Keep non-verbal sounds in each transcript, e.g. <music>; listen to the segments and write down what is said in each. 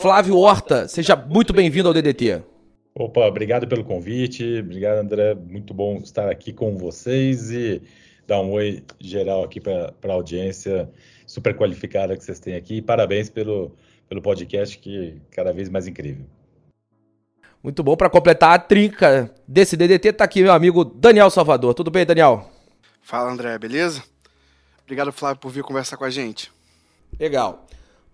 Flávio Horta. Seja muito bem-vindo ao DDT. Opa, obrigado pelo convite. Obrigado, André. Muito bom estar aqui com vocês e dar um oi geral aqui para a audiência super qualificada que vocês têm aqui. Parabéns pelo pelo podcast, que é cada vez mais incrível. Muito bom. Para completar a trinca desse DDT, tá aqui meu amigo Daniel Salvador. Tudo bem, Daniel? Fala, André, beleza? Obrigado, Flávio, por vir conversar com a gente. Legal.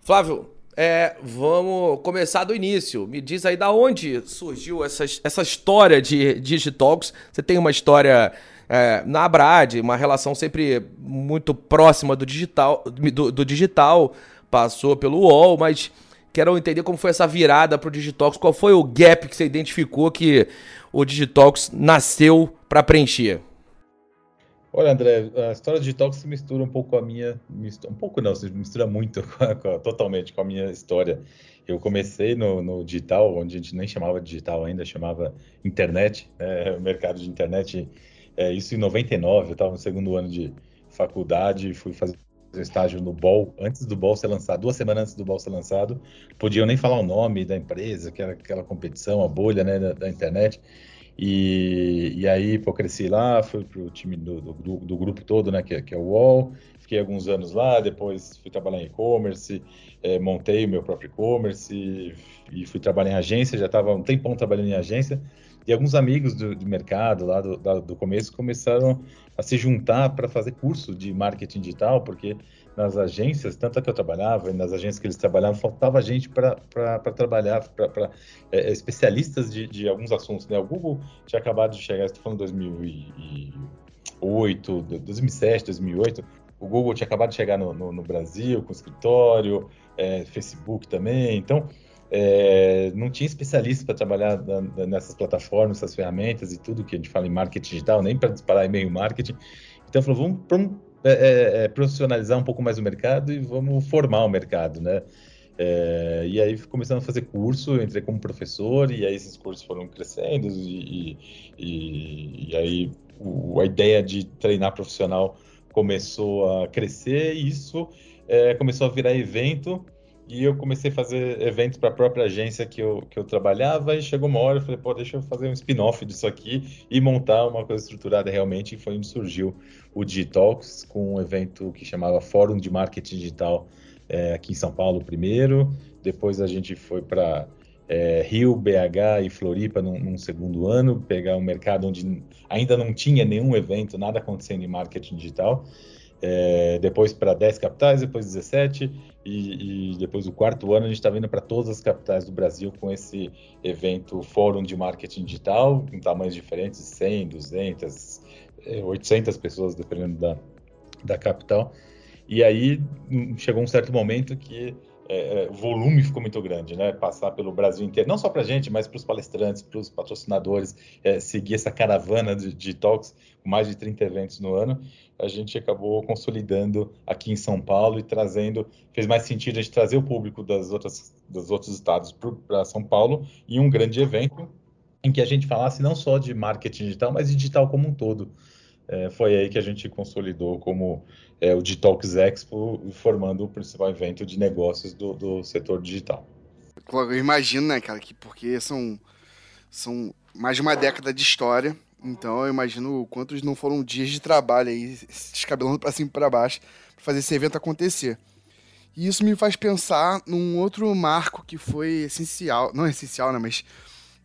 Flávio, é, vamos começar do início. Me diz aí da onde surgiu essa, essa história de Digitalks. Você tem uma história é, na Abrad, uma relação sempre muito próxima do digital, do, do digital passou pelo UOL, mas quero entender como foi essa virada para o Digitox, qual foi o gap que você identificou que o Digitox nasceu para preencher? Olha, André, a história do Digitox se mistura um pouco com a minha. Um pouco não, se mistura muito, com a, com a, totalmente com a minha história. Eu comecei no, no, digital, onde a gente nem chamava digital ainda, chamava internet, é, <laughs> mercado de internet. É, isso em 99, eu estava no segundo ano de faculdade, fui fazer estágio no Ball, antes do Ball ser lançado, duas semanas antes do Ball ser lançado, podiam nem falar o nome da empresa, que era aquela competição, a bolha né, da, da internet. E, e aí, pô, cresci lá, fui pro time do, do, do grupo todo, né, que, é, que é o UOL, fiquei alguns anos lá, depois fui trabalhar em e-commerce, é, montei o meu próprio e-commerce e, fui trabalhar em agência, já estava um tempão trabalhando em agência, e alguns amigos do, do mercado lá do, do começo começaram a se juntar para fazer curso de marketing digital, porque nas agências, tanto a que eu trabalhava e nas agências que eles trabalhavam, faltava gente para trabalhar, para é, é, especialistas de, de, alguns assuntos. Né? O Google tinha acabado de chegar, estou falando 2008, 2007, 2008, o Google tinha acabado de chegar no, no, no Brasil com escritório, é, Facebook também, então é, não tinha especialista para trabalhar na, nessas plataformas, essas ferramentas e tudo que a gente fala em marketing digital, nem para disparar e-mail marketing. Então, falou, vamos, é, é, é, profissionalizar um pouco mais o mercado e vamos formar o mercado, né? É, e aí começando a fazer curso, entrei como professor e aí esses cursos foram crescendo e, e, e aí o, a ideia de treinar profissional começou a crescer e isso é, começou a virar evento e eu comecei a fazer eventos para a própria agência que eu, que eu trabalhava e chegou uma hora eu falei, pô, deixa eu fazer um spin-off disso aqui e montar uma coisa estruturada. Realmente e foi onde surgiu o Digitalks com um evento que chamava Fórum de Marketing Digital é, aqui em São Paulo primeiro, depois a gente foi para é, Rio, BH e Floripa num, num, segundo ano, pegar um mercado onde ainda não tinha nenhum evento, nada acontecendo em marketing digital, é, depois para 10 capitais, depois 17, e, e, depois do quarto ano a gente está vindo para todas as capitais do Brasil com esse evento Fórum de Marketing Digital, em tamanhos diferentes, 100, 200, 800 pessoas, dependendo da, da capital. E aí hum, chegou um certo momento que é, é, volume ficou muito grande, né? Passar pelo Brasil inteiro, não só para gente, mas para os palestrantes, para os patrocinadores, é, seguir essa caravana de, de, talks, com mais de 30 eventos no ano, a gente acabou consolidando aqui em São Paulo e trazendo, fez mais sentido a gente trazer o público das outras, dos outros estados para São Paulo em um grande evento em que a gente falasse não só de marketing digital, mas de digital como um todo. É, foi aí que a gente consolidou como é, o Digitalks Expo, formando o principal evento de negócios do, do setor digital. Eu imagino, né, cara, que porque são, são mais de uma década de história, então eu imagino quantos não foram dias de trabalho aí, descabelando para cima e para baixo, para fazer esse evento acontecer. E isso me faz pensar num outro marco que foi essencial, não essencial, né, mas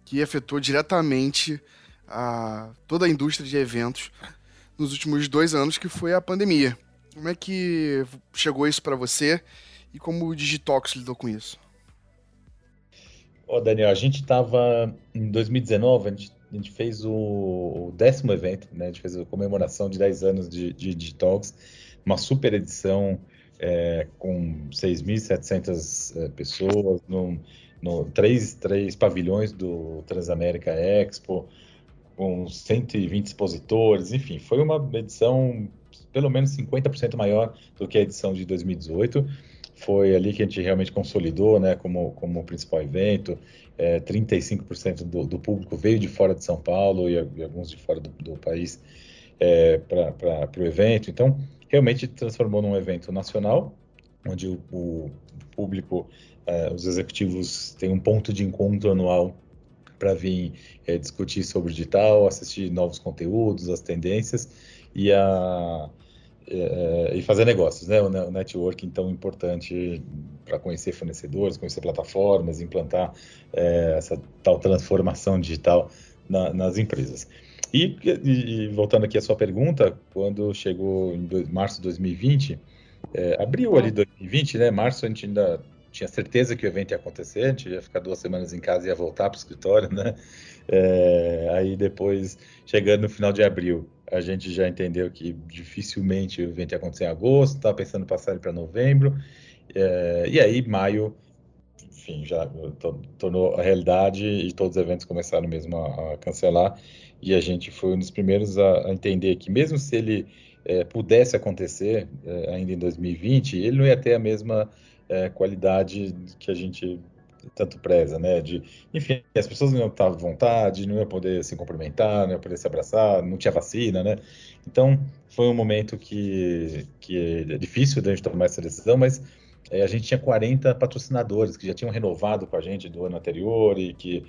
que afetou diretamente a, toda a indústria de eventos nos últimos dois anos, que foi a pandemia. Como é que chegou isso para você e como o Digitox lidou com isso? Oh, Daniel, a gente estava em 2019, a gente, a gente fez o, o, décimo evento, né? A gente fez a comemoração de 10 anos de, de Digitox, uma super edição é, com 6.700 é, pessoas, no, no, três, três pavilhões do Transamérica Expo, com 120 expositores, enfim, foi uma edição pelo menos 50% maior do que a edição de 2018. Foi ali que a gente realmente consolidou né, como, como principal evento. É, 35% do, do, público veio de fora de São Paulo e, e alguns de fora do, do país é, para o evento. Então, realmente transformou num evento nacional, onde o, o público, é, os executivos têm um ponto de encontro anual para vir é, discutir sobre digital, assistir novos conteúdos, as tendências e, a, é, e fazer negócios, né? O, o networking tão importante para conhecer fornecedores, conhecer plataformas, implantar é, essa tal transformação digital na, nas empresas. E, e, voltando aqui à sua pergunta, quando chegou em dois, março de 2020, é, abril ali 2020, né? Março a gente ainda tinha certeza que o evento ia acontecer, a gente ia ficar duas semanas em casa e ia voltar para o escritório, né? É, aí depois, chegando no final de abril, a gente já entendeu que dificilmente o evento ia acontecer em agosto, estava pensando em passar ele para novembro, é, e aí maio, enfim, já tornou a realidade e todos os eventos começaram mesmo a, a cancelar, e a gente foi um dos primeiros a, a entender que mesmo se ele é, pudesse acontecer é, ainda em 2020, ele não ia ter a mesma é, qualidade que a gente tanto preza, né? De, enfim, as pessoas não iam estar à vontade, não iam poder se cumprimentar, não iam poder se abraçar, não tinha vacina, né? Então, foi um momento que, que é difícil da gente tomar essa decisão, mas é, a gente tinha 40 patrocinadores que já tinham renovado com a gente do ano anterior e que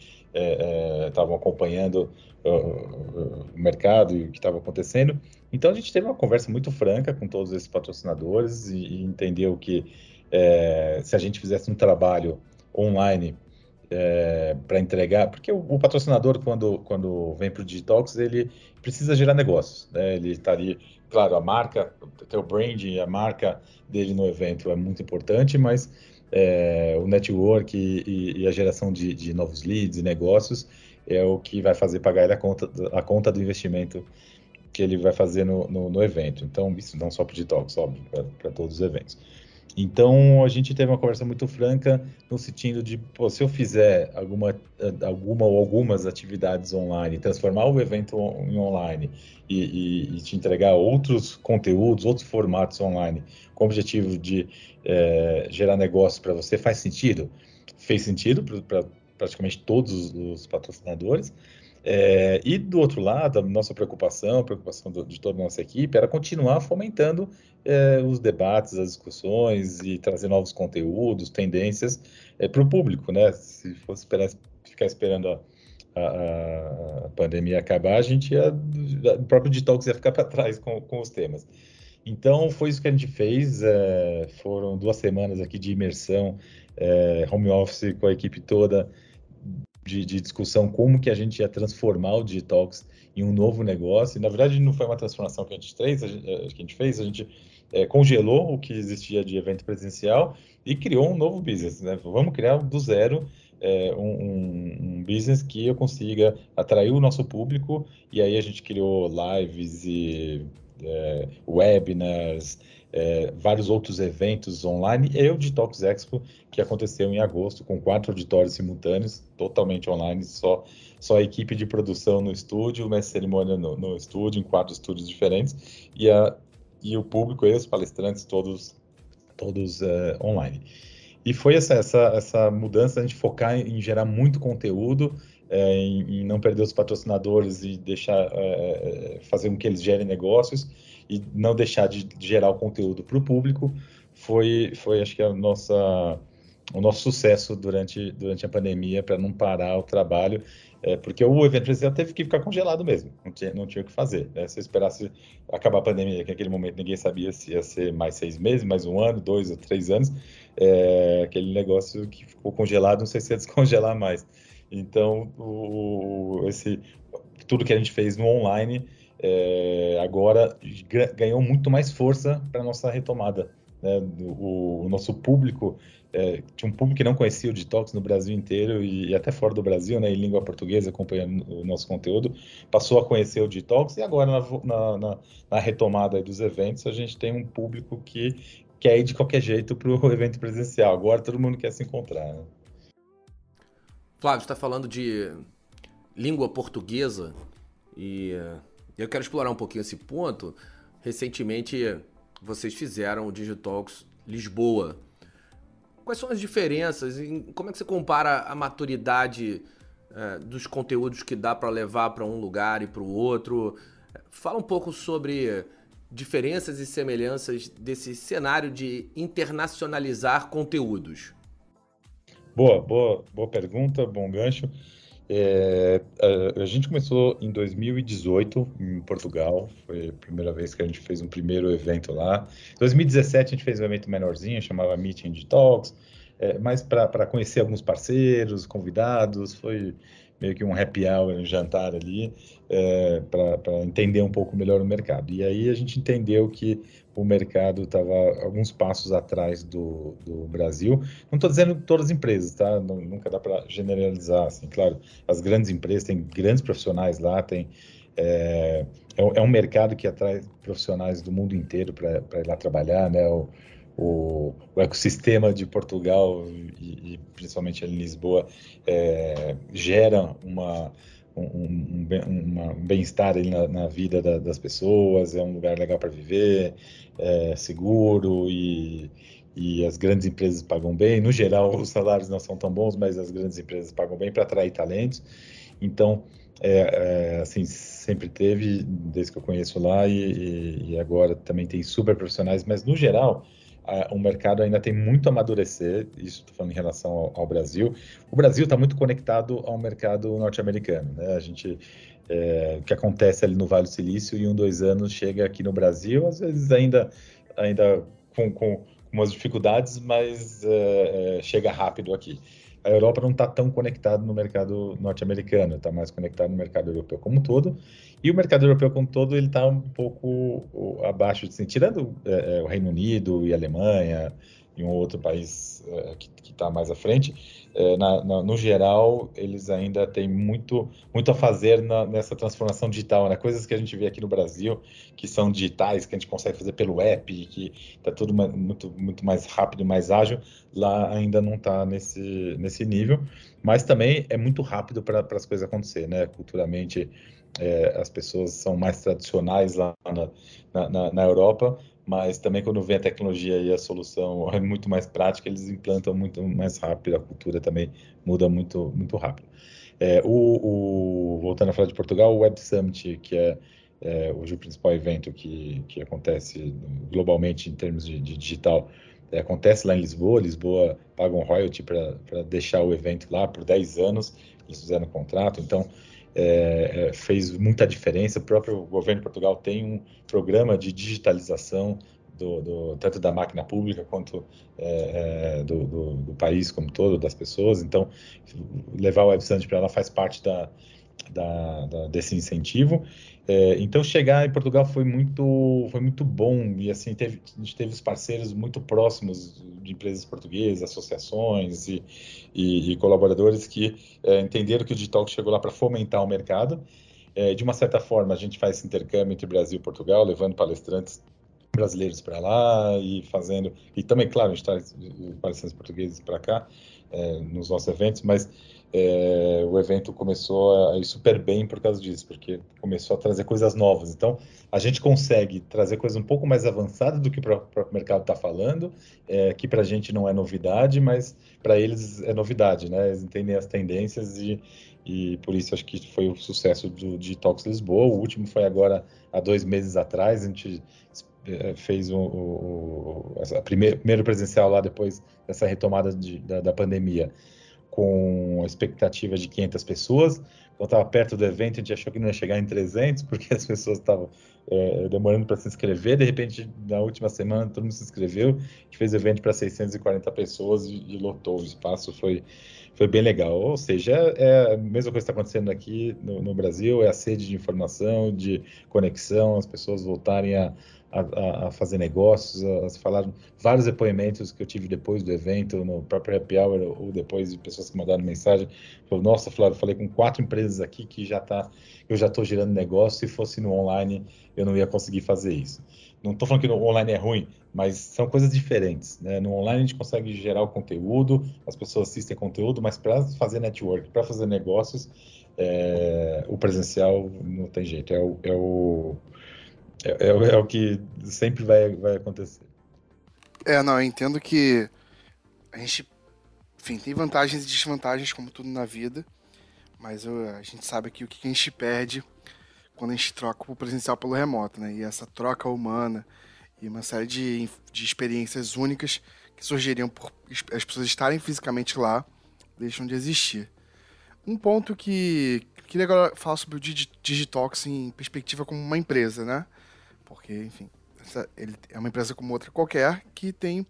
estavam é, é, acompanhando o mercado e o que estava acontecendo. Então, a gente teve uma conversa muito franca com todos esses patrocinadores e, e entendeu que é, se a gente fizesse um trabalho online é, para entregar, porque o, o, patrocinador, quando, quando vem para o Digitalks, ele precisa gerar negócios. Né? Ele está ali, claro, a marca, o branding, a marca dele no evento é muito importante, mas é, o network e, e, a geração de, de, novos leads e negócios é o que vai fazer pagar ele a conta, a conta do investimento que ele vai fazer no, no, no evento. Então, isso não só para o Digitalks, óbvio, para todos os eventos. Então a gente teve uma conversa muito franca no sentido de, pô, se eu fizer alguma, alguma ou algumas atividades online, transformar o evento em online e, e, e te entregar outros conteúdos, outros formatos online, com o objetivo de é, gerar negócio para você, faz sentido? Fez sentido para praticamente todos os patrocinadores. É, e do outro lado, a nossa preocupação, a preocupação do, de toda a nossa equipe era continuar fomentando é, os debates, as discussões e trazer novos conteúdos, tendências é, para o público, né? Se fosse esperar, ficar esperando a, a, a, pandemia acabar, a gente ia, o próprio Digitalks ia ficar para trás com, com os temas. Então, foi isso que a gente fez. É, foram duas semanas aqui de imersão, é, home office com a equipe toda, de, de, discussão como que a gente ia transformar o Digitalks em um novo negócio. E, na verdade, não foi uma transformação que a gente fez, a gente, eh, que a gente, fez, a gente é, congelou o que existia de evento presencial e criou um novo business. Né? Vamos criar do zero é, um, um, business que eu consiga atrair o nosso público e aí a gente criou lives e é, webinars, é, vários outros eventos online e o Detox Expo, que aconteceu em agosto, com quatro auditórios simultâneos, totalmente online, só, só a equipe de produção no estúdio, uma cerimônia no, no estúdio, em quatro estúdios diferentes, e, a, e o público e os palestrantes todos, todos é, online. E foi essa, essa, essa mudança, a gente focar em, em gerar muito conteúdo, é, em, em, não perder os patrocinadores e deixar é, é fazer com que eles gerem negócios, e não deixar de gerar o conteúdo para o público foi, foi, acho que, a nossa, o nosso sucesso durante, durante a pandemia para não parar o trabalho, é, porque o evento presencial teve que ficar congelado mesmo, não tinha, não tinha o que fazer. Né? Se esperasse acabar a pandemia, que naquele momento ninguém sabia se ia ser mais seis meses, mais um ano, dois ou três anos, é, aquele negócio que ficou congelado, não sei se ia descongelar mais. Então, o, esse, tudo que a gente fez no online é, agora ganhou muito mais força para nossa retomada. Né? O, o, nosso público, é, tinha um público que não conhecia o Detox no Brasil inteiro e, e, até fora do Brasil, né, em língua portuguesa, acompanhando o nosso conteúdo, passou a conhecer o Detox e agora na, na, na retomada dos eventos a gente tem um público que quer ir de qualquer jeito para o <laughs> evento presencial. Agora todo mundo quer se encontrar. Né? Flávio, está falando de língua portuguesa e eu quero explorar um pouquinho esse ponto. Recentemente vocês fizeram o Digitalks Lisboa. Quais são as diferenças? Como é que você compara a maturidade é, dos conteúdos que dá para levar para um lugar e para o outro? Fala um pouco sobre diferenças e semelhanças desse cenário de internacionalizar conteúdos. Boa, boa, boa pergunta, bom gancho. É, a, a, gente começou em 2018 em Portugal, foi a primeira vez que a gente fez um primeiro evento lá. Em 2017 a gente fez um evento menorzinho, chamava Meeting de Talks, é, mais para conhecer alguns parceiros, convidados, foi meio que um happy hour, um jantar ali, é, para entender um pouco melhor o mercado. E aí a gente entendeu que o mercado estava alguns passos atrás do, do Brasil. Não estou dizendo todas as empresas, tá? Não, nunca dá para generalizar, assim. Claro, as grandes empresas têm grandes profissionais lá, tem é, é, é um mercado que atrai profissionais do mundo inteiro para ir lá trabalhar, né? O, o, o ecossistema de Portugal e, e principalmente em Lisboa é, gera uma, um, um, um bem-estar na, na, vida da, das pessoas, é um lugar legal para viver, é seguro e, e as grandes empresas pagam bem. No geral, os salários não são tão bons, mas as grandes empresas pagam bem para atrair talentos. Então, é, é, assim, sempre teve, desde que eu conheço lá, e, e agora também tem super profissionais, mas no geral, o mercado ainda tem muito a amadurecer, isso estou falando em relação ao, ao Brasil. O Brasil está muito conectado ao mercado norte-americano, né? A gente, é, o que acontece ali no Vale do Silício, em um, dois anos chega aqui no Brasil, às vezes ainda, ainda com, com umas dificuldades, mas é, é, chega rápido aqui a Europa não está tão conectada no mercado norte-americano, está mais conectado no mercado europeu como um todo. E o mercado europeu como um todo ele está um pouco abaixo, assim, tirando é, é, o Reino Unido e a Alemanha e um outro país é, que está mais à frente é, na, na, no geral, eles ainda têm muito, muito a fazer na, nessa transformação digital, né? Coisas que a gente vê aqui no Brasil, que são digitais, que a gente consegue fazer pelo app, que está tudo muito, muito mais rápido, mais ágil, lá ainda não está nesse, nesse nível, mas também é muito rápido para as coisas acontecer, né? Culturalmente, é, as pessoas são mais tradicionais lá na, na, na Europa, mas também quando vem a tecnologia e a solução é muito mais prática, eles implantam muito mais rápido, a cultura também muda muito, muito rápido. É, o, o, voltando a falar de Portugal, o Web Summit, que é, é hoje o principal evento que, que acontece globalmente em termos de, de digital, é, acontece lá em Lisboa. Lisboa paga um royalty para deixar o evento lá por 10 anos, eles fizeram um contrato, então é, é, fez muita diferença. O próprio governo de Portugal tem um programa de digitalização do, do, tanto da máquina pública quanto é, é do, do, país como todo, das pessoas. Então, levar o Web para lá faz parte da, da, da, desse incentivo. É, então chegar em Portugal foi muito foi muito bom e assim teve, a gente teve os parceiros muito próximos de empresas portuguesas, associações e, e, e colaboradores que é, entenderam que o Digital chegou lá para fomentar o mercado. É, de uma certa forma a gente faz esse intercâmbio entre Brasil e Portugal, levando palestrantes brasileiros para lá e fazendo e também claro a gente traz palestrantes portugueses para cá é, nos nossos eventos, mas é, o evento começou a ir super bem por causa disso, porque começou a trazer coisas novas. Então, a gente consegue trazer coisas um pouco mais avançadas do que o próprio mercado está falando, é, que para a gente não é novidade, mas para eles é novidade, né? Eles entendem as tendências e, e por isso acho que foi o sucesso do Talks Lisboa. O último foi agora há dois meses atrás, a gente é, fez o, o, a primeira, primeiro presencial lá depois dessa retomada de, da, da pandemia com a expectativa de 500 pessoas. Quando estava perto do evento, a gente achou que não ia chegar em 300, porque as pessoas estavam é, demorando para se inscrever. De repente, na última semana, todo mundo se inscreveu. A gente fez o evento para 640 pessoas e, e, lotou o espaço. Foi, foi bem legal. Ou seja, é, é a mesma coisa que está acontecendo aqui no, no Brasil: é a sede de informação, de conexão, as pessoas voltarem a a, a, fazer negócios, a, a falar vários depoimentos que eu tive depois do evento, no próprio Happy Hour, ou depois de pessoas que mandaram mensagem, falou, nossa, Flávio, falei com quatro empresas aqui que já tá, eu já estou gerando negócio, se fosse no online eu não ia conseguir fazer isso. não estou falando que no online é ruim, mas são coisas diferentes. Né? No online a gente consegue gerar o conteúdo, as pessoas assistem conteúdo, mas para fazer network, para fazer negócios, é, o presencial não tem jeito. É o, é o, é, é, é o que sempre vai, vai acontecer. É, não, eu entendo que a gente, enfim, tem vantagens e desvantagens, como tudo na vida, mas eu, a gente sabe aqui o que a gente perde quando a gente troca o presencial pelo remoto, né? E essa troca humana e uma série de, de experiências únicas que surgiriam por as pessoas estarem fisicamente lá deixam de existir. Um ponto que queria agora falar sobre o Digitox em perspectiva como uma empresa, né? Porque, enfim, essa, ele é uma empresa como outra qualquer que tem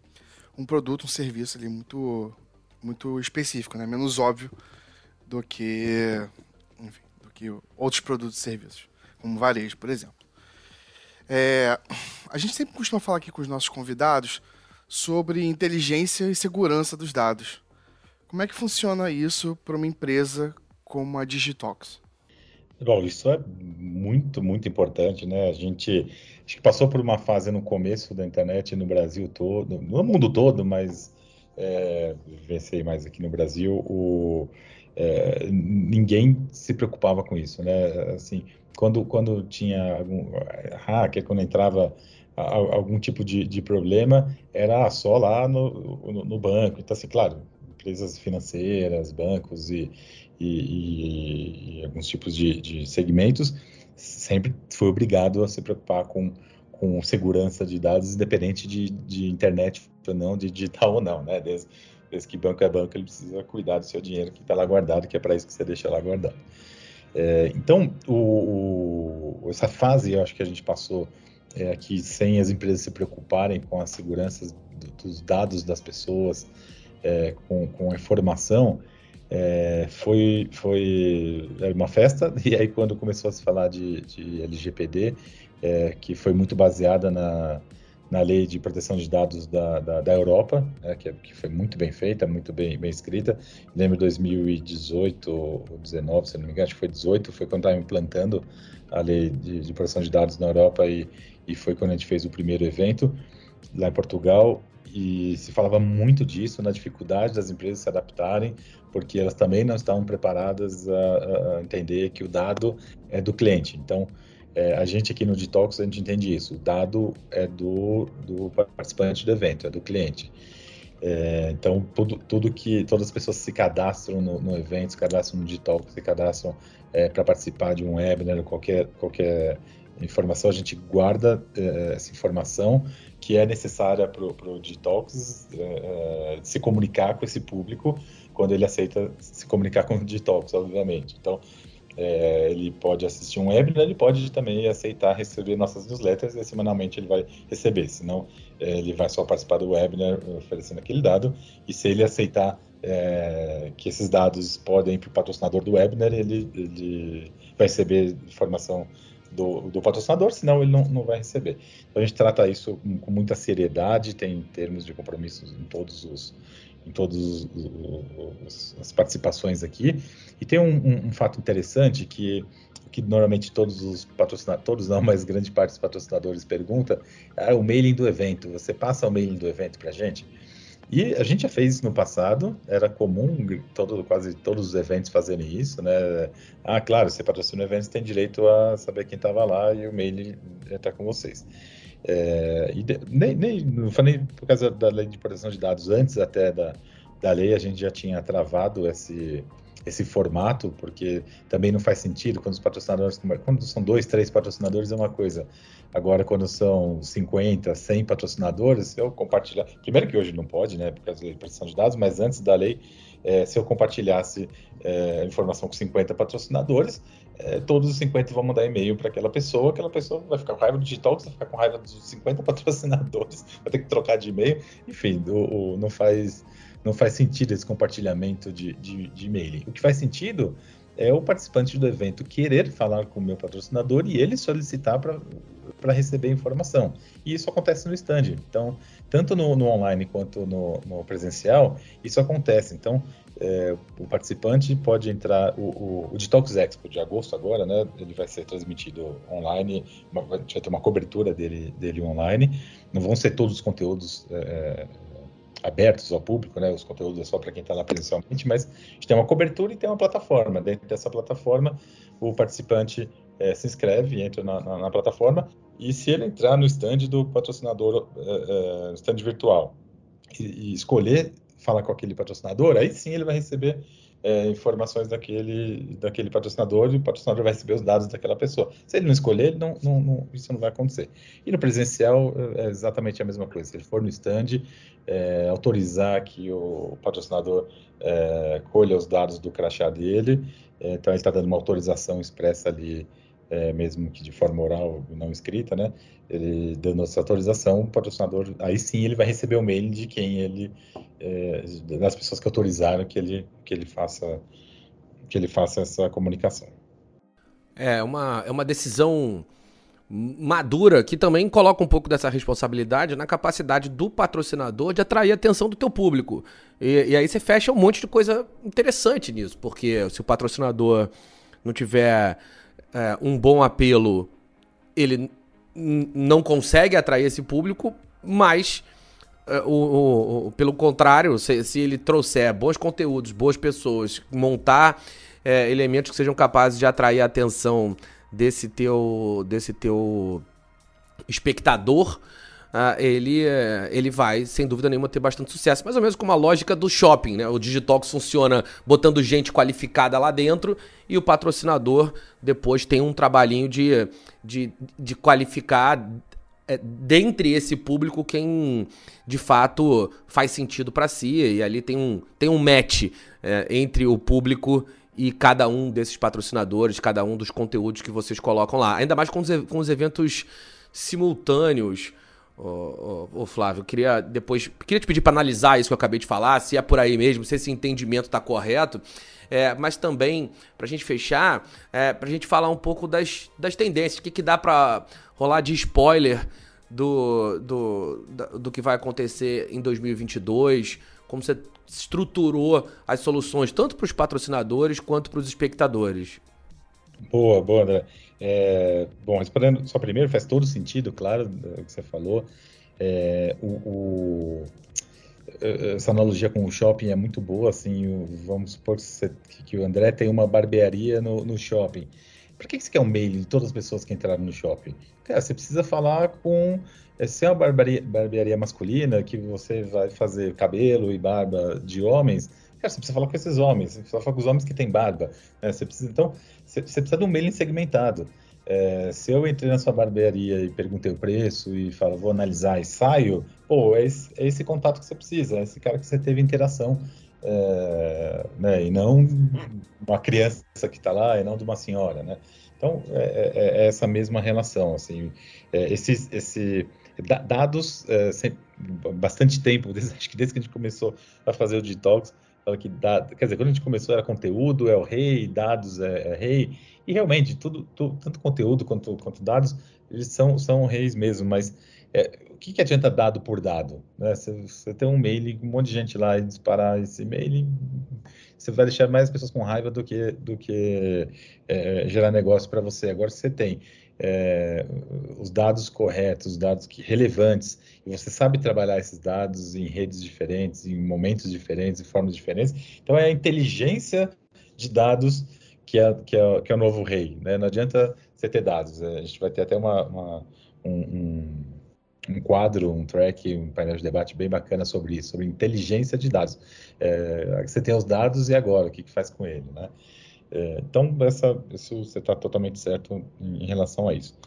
um produto, um serviço ali muito, muito específico, né? Menos óbvio do que, enfim, do que outros produtos e serviços, como varejo, por exemplo. É, a gente sempre costuma falar aqui com os nossos convidados sobre inteligência e segurança dos dados. Como é que funciona isso para uma empresa como a Digitox? Bom, isso é muito, muito importante, né? A gente acho que passou por uma fase no começo da internet no Brasil todo, no mundo todo, mas é, mais aqui no Brasil, o, é, ninguém se preocupava com isso, né? Assim, quando, quando tinha algum hacker, quando entrava algum tipo de, de problema, era só lá no, no, no, banco. Então, assim, claro, empresas financeiras, bancos e, e, e, e alguns tipos de, de, segmentos sempre foi obrigado a se preocupar com, com segurança de dados, independente de, de internet ou não, de digital ou não, né? Desde, desde que banco é banco, ele precisa cuidar do seu dinheiro que está lá guardado, que é para isso que você deixa lá guardado. É, então, o, o, essa fase, eu acho que a gente passou é, aqui sem as empresas se preocuparem com a segurança dos dados das pessoas, é, com, com a informação, é, foi, foi uma festa. <laughs> E aí, quando começou a se falar de, de LGPD, é, que foi muito baseada na, na lei de proteção de dados da, da, da Europa, né, que, que, foi muito bem feita, muito bem, bem escrita. Lembro 2018 ou 19, se não me engano, acho que foi 18, foi quando estava implantando a lei de, de, proteção de dados na Europa e, e foi quando a gente fez o primeiro evento lá em Portugal e se falava muito disso, na dificuldade das empresas se adaptarem, porque elas também não estavam preparadas a, a entender que o dado é do cliente. Então, é, a gente aqui no Detox, a gente entende isso. O dado é do, do participante do evento, é do cliente. É, então, tudo, tudo que todas as pessoas se cadastram no, no evento, se cadastram no Detox, se cadastram é, para participar de um webinar, qualquer, qualquer informação, a gente guarda é, essa informação que é necessária para o Detox é, é, se comunicar com esse público quando ele aceita se comunicar com o Detox, obviamente. Então, é, ele pode assistir um webinar, ele pode também aceitar receber nossas newsletters e semanalmente ele vai receber, senão é, ele vai só participar do webinar oferecendo aquele dado e se ele aceitar é, que esses dados podem ir para o patrocinador do webinar, ele, ele vai receber informação do, do, patrocinador, senão ele não, não vai receber. Então a gente trata isso com, com muita seriedade, tem termos de compromissos em todos os, em todas as participações aqui. E tem um, um, um, fato interessante que, que normalmente todos os patrocinadores, todos não, <laughs> mas grande parte dos patrocinadores pergunta, é o mailing do evento. Você passa o mailing do evento para a gente? E a gente já fez isso no passado, era comum todo, quase todos os eventos fazerem isso, né? Ah, claro, você patrocina o evento, você tem direito a saber quem estava lá e o mail está com vocês. É, de, nem, nem, não falei por causa da lei de proteção de dados, antes até da, da lei a gente já tinha travado esse, esse formato, porque também não faz sentido quando os patrocinadores, quando são dois, três patrocinadores é uma coisa. Agora, quando são 50, 100 patrocinadores, se eu compartilhar. Primeiro que hoje não pode, né, por causa da lei de proteção de dados, mas antes da lei, é, se eu compartilhasse é, informação com 50 patrocinadores, é, todos os 50 vão mandar e-mail para aquela pessoa, aquela pessoa vai ficar com raiva do digital, vai ficar com raiva dos 50 <laughs> patrocinadores, vai ter que trocar de e-mail, enfim, o, não, faz, não faz sentido esse compartilhamento de, de, de e-mail. O que faz sentido é o participante do evento querer falar com o meu patrocinador e ele solicitar para receber informação. E isso acontece no stand. Então, tanto no, no online quanto no, no, presencial, isso acontece. Então, é, o participante pode entrar, o, o, o, Detox Expo de agosto agora, né, ele vai ser transmitido online, uma, vai ter uma cobertura dele, dele online, não vão ser todos os conteúdos é, abertos ao público, né, os conteúdos é só para quem está lá presencialmente, mas a gente tem uma cobertura e tem uma plataforma, dentro dessa plataforma o participante é, se inscreve, entra na, na, na, plataforma, e se ele entrar no stand do patrocinador, é, é, stand virtual, e, e escolher falar com aquele patrocinador, aí sim ele vai receber é, informações daquele, daquele patrocinador e o patrocinador vai receber os dados daquela pessoa. Se ele não escolher, não, não, não, isso não vai acontecer. E no presencial é exatamente a mesma coisa. Se ele for no stand, é, autorizar que o patrocinador é, colha os dados do crachá dele, é, então ele está dando uma autorização expressa ali é, mesmo que de forma oral, não escrita, né? Ele dando essa autorização, o patrocinador, aí sim ele vai receber o mail de quem ele, é, das pessoas que autorizaram que ele, que ele faça, que ele faça essa comunicação. É uma, é uma decisão madura que também coloca um pouco dessa responsabilidade na capacidade do patrocinador de atrair a atenção do teu público. E, e aí você fecha um monte de coisa interessante nisso, porque se o patrocinador não tiver é, um bom apelo, ele não consegue atrair esse público, mas é, o, o, pelo contrário, se, se, ele trouxer bons conteúdos, boas pessoas, montar é, elementos que sejam capazes de atrair a atenção desse teu, desse teu espectador, uh, ele, uh, ele vai, sem dúvida nenhuma, ter bastante sucesso. Mais ou menos como a lógica do shopping, né? O Digitox funciona botando gente qualificada lá dentro e o patrocinador depois tem um trabalhinho de, de, de qualificar é, dentre esse público quem de fato faz sentido para si e ali tem um, tem um match é, entre o público e cada um desses patrocinadores, cada um dos conteúdos que vocês colocam lá. Ainda mais com os, com os eventos simultâneos. Ô, ô, ô, Flávio, queria depois queria te pedir para analisar isso que eu acabei de falar, se é por aí mesmo, se esse entendimento está correto. É, mas também, para a gente fechar, é, para a gente falar um pouco das, das tendências, o que, que dá para rolar de spoiler do, do, do que vai acontecer em 2022, como você estruturou as soluções tanto para os patrocinadores quanto para os espectadores. Boa, boa, André. É, bom, respondendo só primeiro, faz todo sentido, claro, o que você falou. É, o, o, essa analogia com o shopping é muito boa, assim, o, vamos supor que, você, que, o André tem uma barbearia no, no shopping. Por que, que você quer um mail de todas as pessoas que entraram no shopping? Cara, você precisa falar com. É, se é uma barbearia, barbearia masculina, que você vai fazer cabelo e barba de homens, cara, você precisa falar com esses homens, você precisa falar com os homens que têm barba. Né? Você precisa, então, você, precisa de um mailing segmentado. É, se eu entrei na sua barbearia e perguntei o preço e falo, vou analisar e saio, pô, é esse, é esse contato que você precisa, é esse cara que você teve interação, é, né, e não uma criança que está lá e não de uma senhora, né? Então, é, é, é essa mesma relação, assim, é, esse, esse dados, é, bastante tempo, <laughs> desde, acho que desde que a gente começou a fazer o detox, fala que dado, quer dizer, quando a gente começou era conteúdo é o rei, dados é, é rei, e realmente tudo, tudo, tanto conteúdo quanto, quanto dados, eles são, são reis mesmo, mas é, o que, que adianta dado por dado? Né? Você, você tem um mail, um monte de gente lá e disparar esse mail, você vai deixar mais pessoas com raiva do que, do que é, gerar negócio para você. Agora, você tem é, os dados corretos, os dados que, relevantes, e você sabe trabalhar esses dados em redes diferentes, em momentos diferentes, em formas diferentes. Então, é a inteligência de dados que é, que é, que é o novo rei. Né? Não adianta você ter dados. É, a gente vai ter até uma, uma um, um, um, quadro, um track, um painel de debate bem bacana sobre isso, sobre inteligência de dados. É, você tem os dados e agora, o que, que faz com ele? Né? É, então, essa, isso você está totalmente certo em, em, relação a isso.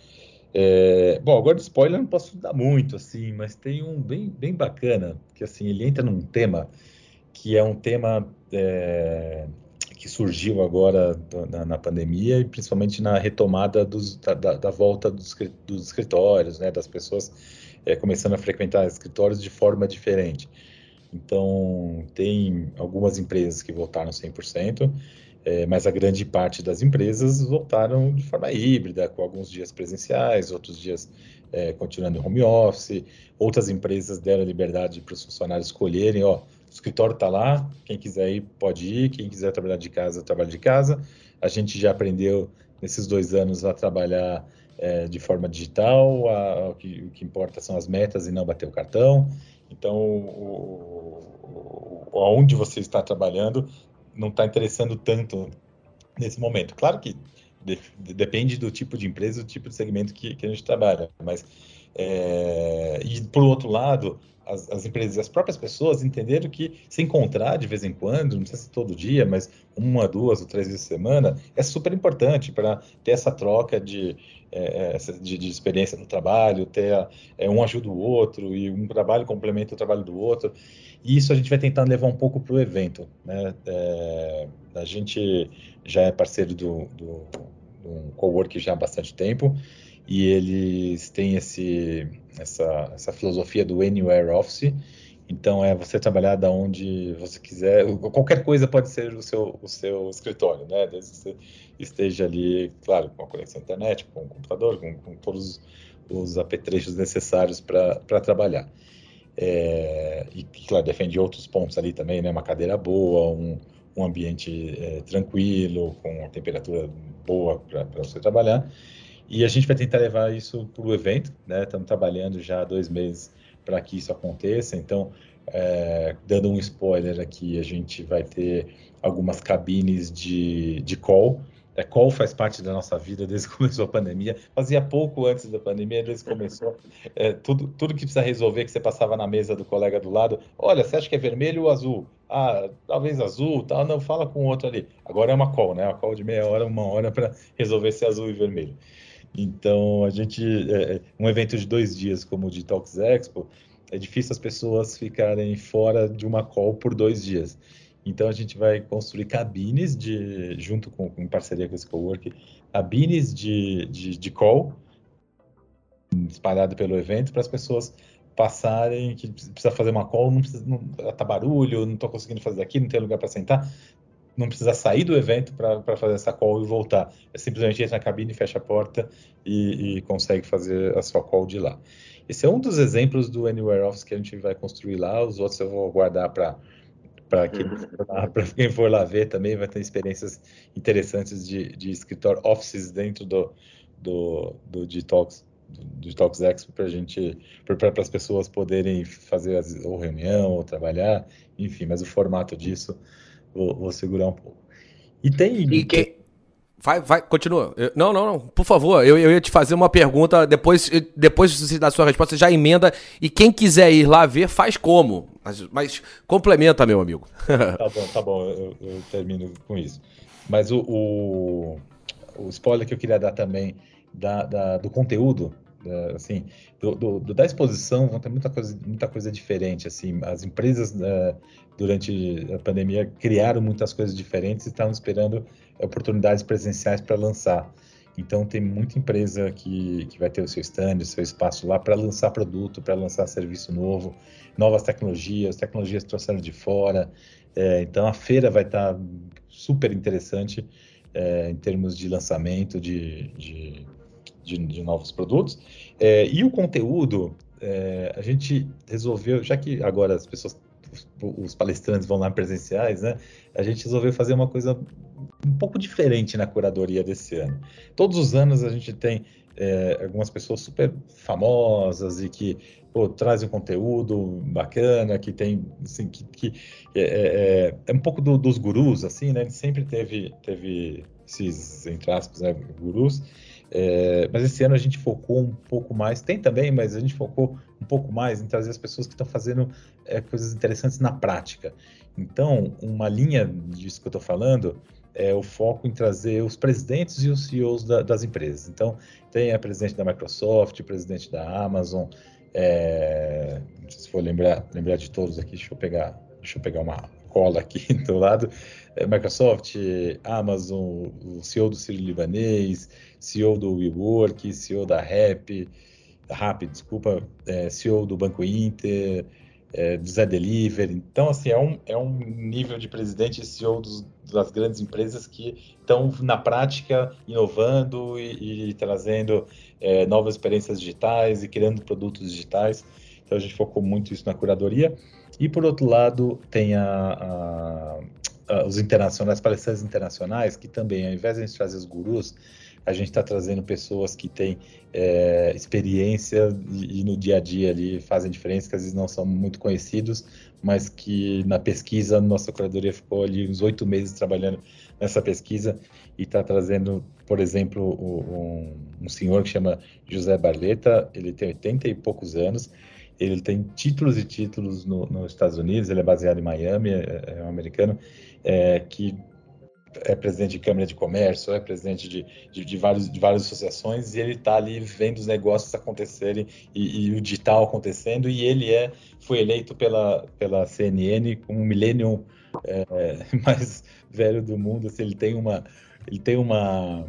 É, bom, agora de spoiler não posso dar muito, assim, mas tem um bem, bem bacana, que assim, ele entra num tema que é um tema é, que surgiu agora na, na, pandemia e principalmente na retomada dos, da, da, volta dos, dos, escritórios, né, das pessoas é, começando a frequentar escritórios de forma diferente. Então, tem algumas empresas que voltaram 100%, é, mas a grande parte das empresas voltaram de forma híbrida, com alguns dias presenciais, outros dias é, continuando home office. Outras empresas deram liberdade para os funcionários escolherem, ó, escritório está lá, quem quiser ir pode ir, quem quiser trabalhar de casa, trabalha de casa. A gente já aprendeu nesses dois anos a trabalhar é, de forma digital, a, o, que, o, que, importa são as metas e não bater o cartão. Então, o, o, onde você está trabalhando não está interessando tanto nesse momento. Claro que de, depende do tipo de empresa, do tipo de segmento que, que a gente trabalha, mas é, por outro lado, as, as, empresas, as próprias pessoas entenderam que se encontrar de vez em quando, não precisa ser todo dia, mas uma, duas ou três vezes por semana, é super importante para ter essa troca de, é, é de, de, experiência no trabalho, ter a, é, um ajuda o outro e um trabalho complementa o trabalho do outro. E isso a gente vai tentar levar um pouco para o evento. Né? É, a gente já é parceiro do, do, do cowork já há bastante tempo e eles têm esse, essa, essa filosofia do Anywhere Office. Então é você trabalhar da onde você quiser. Qualquer coisa pode ser o seu, o seu escritório, né? Desde que você esteja ali, claro, com a conexão à internet, com o computador, com, com todos os apetrechos necessários para trabalhar. É, e, claro, defende outros pontos ali também, né? Uma cadeira boa, um, um ambiente é, tranquilo, com uma temperatura boa para você trabalhar. E a gente vai tentar levar isso para o evento, né? Estamos trabalhando já há dois meses para que isso aconteça. Então, é, dando um spoiler aqui, a gente vai ter algumas cabines de, de call. É, call faz parte da nossa vida desde que começou a pandemia. Fazia pouco antes da pandemia, desde que começou. É, tudo, tudo que precisa resolver, que você passava na mesa do colega do lado. Olha, você acha que é vermelho ou azul? Ah, talvez azul, tal. Não, fala com o outro ali. Agora é uma call, né? Uma call de meia hora, uma hora para resolver se é azul e vermelho. Então, a gente, é, é, um evento de dois dias como o de Talks Expo, é difícil as pessoas ficarem fora de uma call por dois dias. Então, a gente vai construir cabines, de, junto com, em parceria com esse cowork, cabines de, de, de call, espalhado pelo evento, para as pessoas passarem, que precisa fazer uma call, não precisa, não, tá barulho, não estou conseguindo fazer aqui, não tem lugar para sentar não precisa sair do evento para fazer essa call e voltar. É simplesmente entra na cabine, fecha a porta e, e, consegue fazer a sua call de lá. Esse é um dos exemplos do Anywhere Office que a gente vai construir lá. Os outros eu vou guardar para para quem, quem, for lá ver também vai ter experiências interessantes de, de escritório offices dentro do, do, do Detox do Detox Expo para gente para as pessoas poderem fazer as, ou reunião ou trabalhar enfim mas o formato disso Vou, vou segurar um pouco. E tem. E quem... Vai, vai, continua. Eu, não, não, não. Por favor, eu, eu ia te fazer uma pergunta. Depois, depois da sua resposta, já emenda. E quem quiser ir lá ver, faz como? Mas, mas complementa, meu amigo. <laughs> tá bom, tá bom. Eu, eu termino com isso. Mas o, o, o, spoiler que eu queria dar também da, da do conteúdo, assim, do, do, da exposição, vão ter muita coisa, muita coisa diferente. Assim, as empresas uh, durante a pandemia criaram muitas coisas diferentes e estavam esperando oportunidades presenciais para lançar. Então tem muita empresa que, que vai ter o seu stand, o seu espaço lá para lançar produto, para lançar serviço novo, novas tecnologias, tecnologias trouxeram de fora. É, então a feira vai estar tá super interessante é, em termos de lançamento de, de, de, de novos produtos. É, e o conteúdo, é, a gente resolveu, já que agora as pessoas os palestrantes vão lá presenciais, né? A gente resolveu fazer uma coisa um pouco diferente na curadoria desse ano. Todos os anos a gente tem é, algumas pessoas super famosas e que pô, trazem um conteúdo bacana, que tem, assim, que, que é, é, é, é um pouco do, dos gurus, assim, né? Sempre teve, teve esses, entre aspas, né, gurus, é, mas esse ano a gente focou um pouco mais, tem também, mas a gente focou um pouco mais em trazer as pessoas que estão fazendo é, coisas interessantes na prática. Então, uma linha disso que eu estou falando é o foco em trazer os presidentes e os CEOs da, das empresas. Então, tem a presidente da Microsoft, presidente da Amazon, é, se for lembrar, lembrar de todos aqui, deixa eu pegar, deixa eu pegar uma cola aqui <laughs> do lado. É, Microsoft, Amazon, o CEO do Ciro Libanês, CEO do WeWork, CEO da Rap, Rap, desculpa, é, CEO do Banco Inter, é, do Zé Delivery. Então, assim, é um, é um nível de presidente e CEO dos, das grandes empresas que estão, na prática, inovando e, e trazendo é, novas experiências digitais e criando produtos digitais. Então, a gente focou muito isso na curadoria. E por outro lado, tem a, a, os internacionais, palestrantes internacionais, que também, ao invés de a gente trazer os gurus, a gente está trazendo pessoas que têm é, experiência e, e, no dia a dia ali fazem diferença, que às vezes não são muito conhecidos, mas que na pesquisa, nossa curadoria ficou ali uns oito meses trabalhando nessa pesquisa e está trazendo, por exemplo, um, um, senhor que chama José Barleta, ele tem 80 e poucos anos, ele tem títulos e títulos no, nos Estados Unidos, ele é baseado em Miami, é, é um americano, é, que é presidente de Câmara de Comércio, é presidente de, de, de, vários, de várias associações, e ele está ali vendo os negócios acontecerem e, e, o digital acontecendo, e ele é, foi eleito pela, pela CNN como o millennium é, <laughs> mais velho do mundo. Assim, ele tem uma, ele tem uma,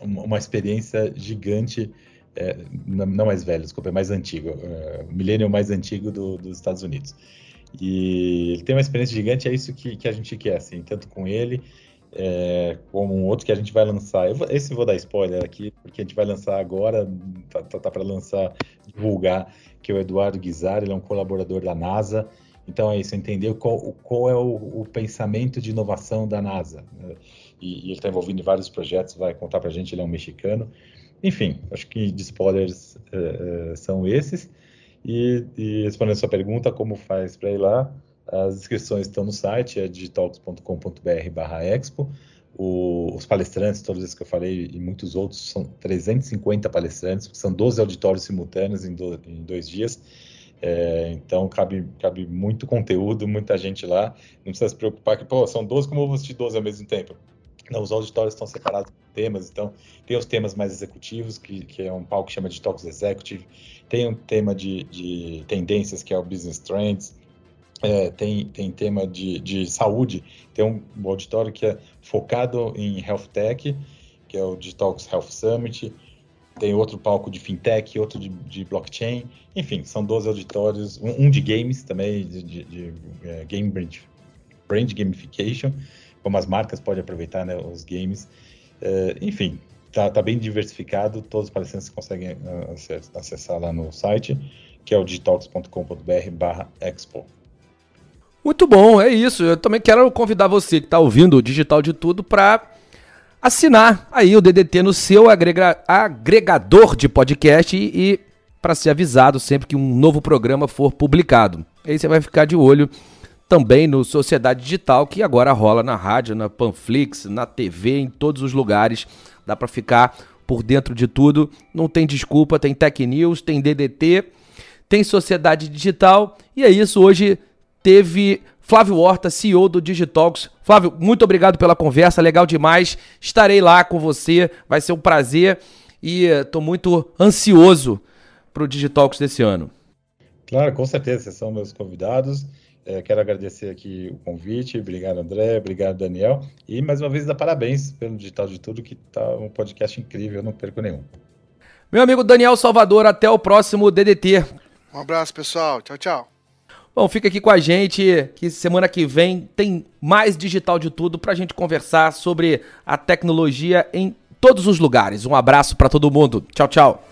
uma experiência gigante, é, não mais velho, desculpa, é mais antigo, é, o millennium mais antigo do, dos Estados Unidos. E ele tem uma experiência gigante, é isso que, que a gente quer, assim, tanto com ele é, como um outro que a gente vai lançar. Eu esse eu vou dar spoiler aqui, porque a gente vai lançar agora, tá, tá, tá para lançar, divulgar, que é o Eduardo Guizar, ele é um colaborador da NASA. Então é isso, entender qual, qual é o, o, pensamento de inovação da NASA. Né? E, e, ele está envolvido em vários projetos, vai contar para a gente, ele é um mexicano. Enfim, acho que de spoilers uh, uh, são esses. E, e respondendo a sua pergunta, como faz para ir lá? As inscrições estão no site, é digitalks.com.br/expo. os palestrantes, todos esses que eu falei e muitos outros, são 350 palestrantes, são 12 auditórios simultâneos em, do, em dois dias. É, então cabe, cabe muito conteúdo, muita gente lá. Não precisa se preocupar que, pô, são 12, como eu vou assistir 12 ao mesmo tempo? Não, os auditórios estão separados temas, então tem os temas mais executivos, que, que é um palco que chama de Talks Executive, tem um tema de, de tendências, que é o Business Trends, é, tem, tem tema de, de saúde, tem um, auditório que é focado em Health Tech, que é o Digitalks Health Summit, tem outro palco de fintech, outro de, de blockchain, enfim, são 12 auditórios, um, um de games também, de, de, de é, game brand, brand gamification, como as marcas podem aproveitar né, os games, é, enfim, tá, tá, bem diversificado, todos os palestrantes conseguem uh, acessar lá no site, que é o digitalks.com.br expo. Muito bom, é isso. Eu também quero convidar você que está ouvindo o Digital de Tudo para assinar aí o DDT no seu agrega agregador de podcast e, e para ser avisado sempre que um novo programa for publicado. Aí você vai ficar de olho também no Sociedade Digital, que agora rola na rádio, na Panflix, na TV, em todos os lugares. Dá para ficar por dentro de tudo. Não tem desculpa, tem Tech News, tem DDT, tem Sociedade Digital. E é isso, hoje teve Flávio Horta, CEO do Digitalks. Flávio, muito obrigado pela conversa, legal demais. Estarei lá com você, vai ser um prazer e estou muito ansioso para o Digitalks desse ano. Claro, com certeza, vocês são meus convidados. É, quero agradecer aqui o convite, obrigado André, obrigado Daniel e mais uma vez dar parabéns pelo Digital de Tudo, que está um podcast incrível, eu não perco nenhum. Meu amigo Daniel Salvador, até o próximo DDT. Um abraço pessoal, tchau, tchau. Bom, fica aqui com a gente que semana que vem tem mais digital de tudo para a gente conversar sobre a tecnologia em todos os lugares. Um abraço para todo mundo. Tchau, tchau.